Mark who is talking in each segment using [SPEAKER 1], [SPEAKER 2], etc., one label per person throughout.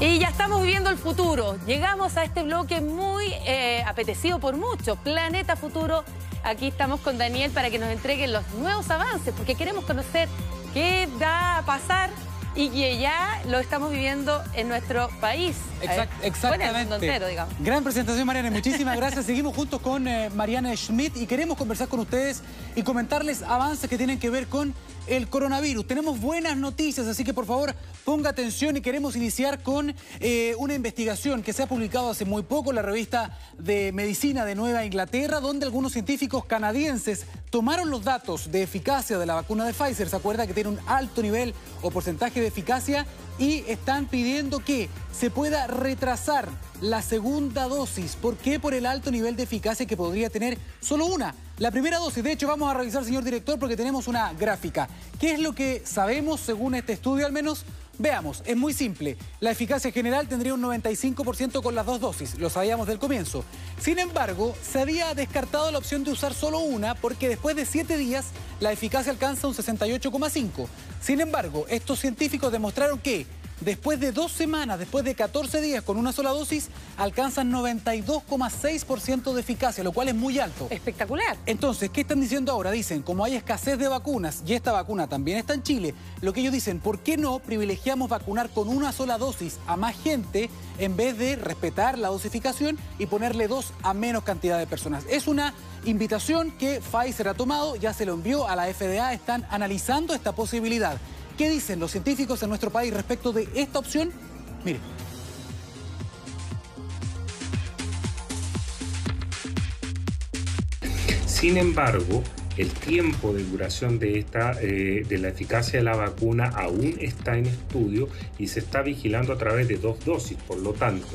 [SPEAKER 1] Y ya estamos viviendo el futuro. Llegamos a este bloque muy eh, apetecido por muchos, Planeta Futuro. Aquí estamos con Daniel para que nos entreguen los nuevos avances, porque queremos conocer qué va a pasar y que ya lo estamos viviendo en nuestro país.
[SPEAKER 2] Exact, exactamente.
[SPEAKER 1] entero, digamos.
[SPEAKER 2] Gran presentación, Mariana. Muchísimas gracias. Seguimos juntos con eh, Mariana Schmidt y queremos conversar con ustedes y comentarles avances que tienen que ver con el coronavirus. Tenemos buenas noticias, así que por favor ponga atención y queremos iniciar con eh, una investigación que se ha publicado hace muy poco en la revista de Medicina de Nueva Inglaterra, donde algunos científicos canadienses tomaron los datos de eficacia de la vacuna de Pfizer. ¿Se acuerda que tiene un alto nivel o porcentaje de eficacia? Y están pidiendo que se pueda retrasar la segunda dosis. ¿Por qué? Por el alto nivel de eficacia que podría tener solo una. La primera dosis, de hecho, vamos a revisar, señor director, porque tenemos una gráfica. ¿Qué es lo que sabemos según este estudio al menos? Veamos, es muy simple. La eficacia general tendría un 95% con las dos dosis, lo sabíamos del comienzo. Sin embargo, se había descartado la opción de usar solo una porque después de 7 días la eficacia alcanza un 68,5. Sin embargo, estos científicos demostraron que después de dos semanas, después de 14 días con una sola dosis, alcanzan 92,6% de eficacia, lo cual es muy alto.
[SPEAKER 1] Espectacular.
[SPEAKER 2] Entonces, ¿qué están diciendo ahora? Dicen, como hay escasez de vacunas y esta vacuna también está en Chile, lo que ellos dicen, ¿por qué no privilegiamos vacunar con una sola dosis a más gente en vez de respetar la dosificación y ponerle dos a menos cantidad de personas? Es una invitación que Pfizer ha tomado, ya se lo envió a la FDA, están analizando esta posibilidad. ¿Qué dicen los científicos en nuestro país respecto de esta opción? Mire.
[SPEAKER 3] Sin embargo, el tiempo de duración de, esta, eh, de la eficacia de la vacuna aún está en estudio y se está vigilando a través de dos dosis. Por lo tanto,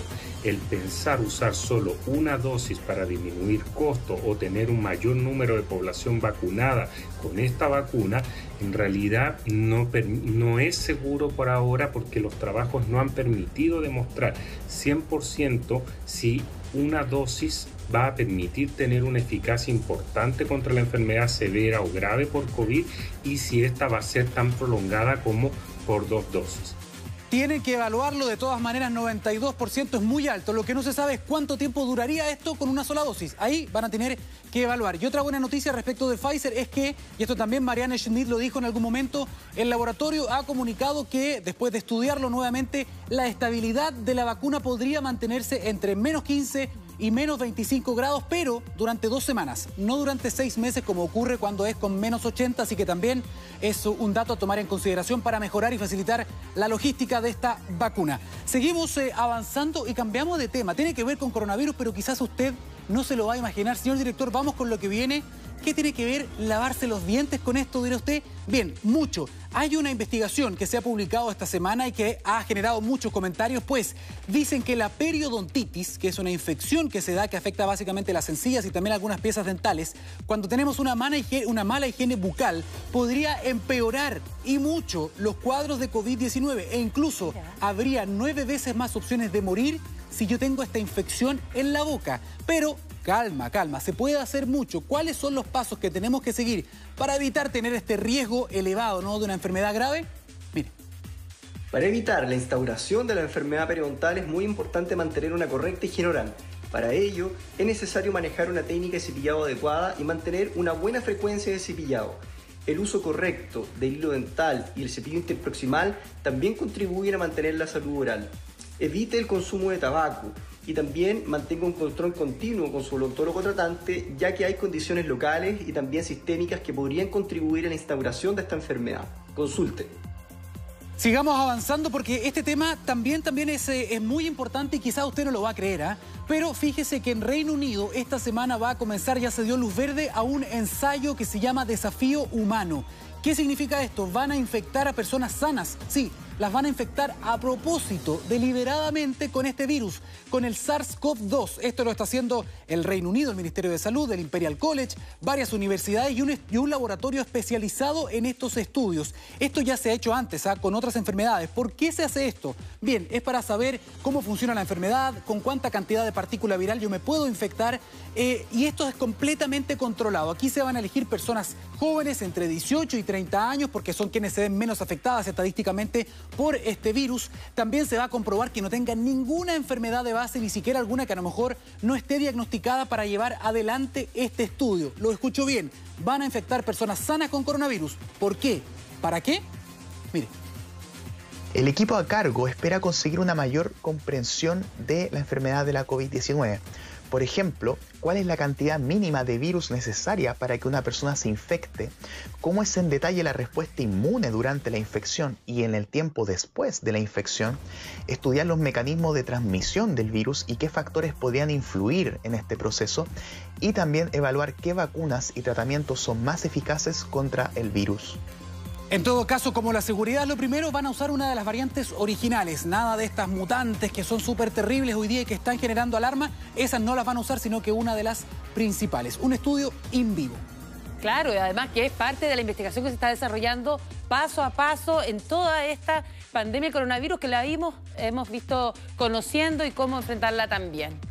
[SPEAKER 3] el pensar usar solo una dosis para disminuir costo o tener un mayor número de población vacunada con esta vacuna, en realidad no, no es seguro por ahora porque los trabajos no han permitido demostrar 100% si una dosis va a permitir tener una eficacia importante contra la enfermedad severa o grave por COVID y si esta va a ser tan prolongada como por dos dosis.
[SPEAKER 2] Tienen que evaluarlo de todas maneras, 92% es muy alto. Lo que no se sabe es cuánto tiempo duraría esto con una sola dosis. Ahí van a tener que evaluar. Y otra buena noticia respecto de Pfizer es que, y esto también Marianne Schmidt lo dijo en algún momento, el laboratorio ha comunicado que después de estudiarlo nuevamente, la estabilidad de la vacuna podría mantenerse entre menos 15 y menos 25 grados, pero durante dos semanas, no durante seis meses como ocurre cuando es con menos 80, así que también es un dato a tomar en consideración para mejorar y facilitar la logística de esta vacuna. Seguimos eh, avanzando y cambiamos de tema. Tiene que ver con coronavirus, pero quizás usted no se lo va a imaginar. Señor director, vamos con lo que viene. ¿Qué tiene que ver lavarse los dientes con esto, dirá usted? Bien, mucho. Hay una investigación que se ha publicado esta semana y que ha generado muchos comentarios, pues dicen que la periodontitis, que es una infección que se da que afecta básicamente las encías y también algunas piezas dentales, cuando tenemos una mala higiene, una mala higiene bucal, podría empeorar y mucho los cuadros de COVID-19 e incluso habría nueve veces más opciones de morir si yo tengo esta infección en la boca. Pero calma, calma, se puede hacer mucho. ¿Cuáles son los pasos que tenemos que seguir para evitar tener este riesgo elevado ¿no? de una enfermedad grave? Mire.
[SPEAKER 4] Para evitar la instauración de la enfermedad periodontal es muy importante mantener una correcta higiene oral. Para ello, es necesario manejar una técnica de cepillado adecuada y mantener una buena frecuencia de cepillado. El uso correcto del hilo dental y el cepillo interproximal también contribuyen a mantener la salud oral. Evite el consumo de tabaco y también mantenga un control continuo con su odontólogo tratante, ya que hay condiciones locales y también sistémicas que podrían contribuir a la instauración de esta enfermedad. Consulte.
[SPEAKER 2] Sigamos avanzando porque este tema también, también es, eh, es muy importante y quizá usted no lo va a creer, ¿ah? pero fíjese que en Reino Unido esta semana va a comenzar, ya se dio luz verde, a un ensayo que se llama Desafío Humano. ¿Qué significa esto? Van a infectar a personas sanas, sí, las van a infectar a propósito, deliberadamente con este virus, con el SARS-CoV-2. Esto lo está haciendo el Reino Unido, el Ministerio de Salud, el Imperial College, varias universidades y un, laboratorio especializado en estos estudios. Esto ya se ha hecho antes ¿ah? con otras enfermedades. ¿Por qué se hace esto? Bien, es para saber cómo funciona la enfermedad, con cuánta cantidad de partícula viral yo me puedo infectar eh, y esto es completamente controlado. Aquí se van a elegir personas jóvenes entre 18 y 30 30 años porque son quienes se ven menos afectadas estadísticamente por este virus. También se va a comprobar que no tengan ninguna enfermedad de base, ni siquiera alguna que a lo mejor no esté diagnosticada para llevar adelante este estudio. Lo escucho bien, van a infectar personas sanas con coronavirus. ¿Por qué? ¿Para qué? Mire.
[SPEAKER 5] El equipo a cargo espera conseguir una mayor comprensión de la enfermedad de la COVID-19. Por ejemplo, cuál es la cantidad mínima de virus necesaria para que una persona se infecte, cómo es en detalle la respuesta inmune durante la infección y en el tiempo después de la infección, estudiar los mecanismos de transmisión del virus y qué factores podrían influir en este proceso y también evaluar qué vacunas y tratamientos son más eficaces contra el virus.
[SPEAKER 2] En todo caso, como la seguridad lo primero, van a usar una de las variantes originales. Nada de estas mutantes que son súper terribles hoy día y que están generando alarma. Esas no las van a usar, sino que una de las principales. Un estudio in vivo.
[SPEAKER 1] Claro, y además que es parte de la investigación que se está desarrollando paso a paso en toda esta pandemia de coronavirus que la hemos visto conociendo y cómo enfrentarla también.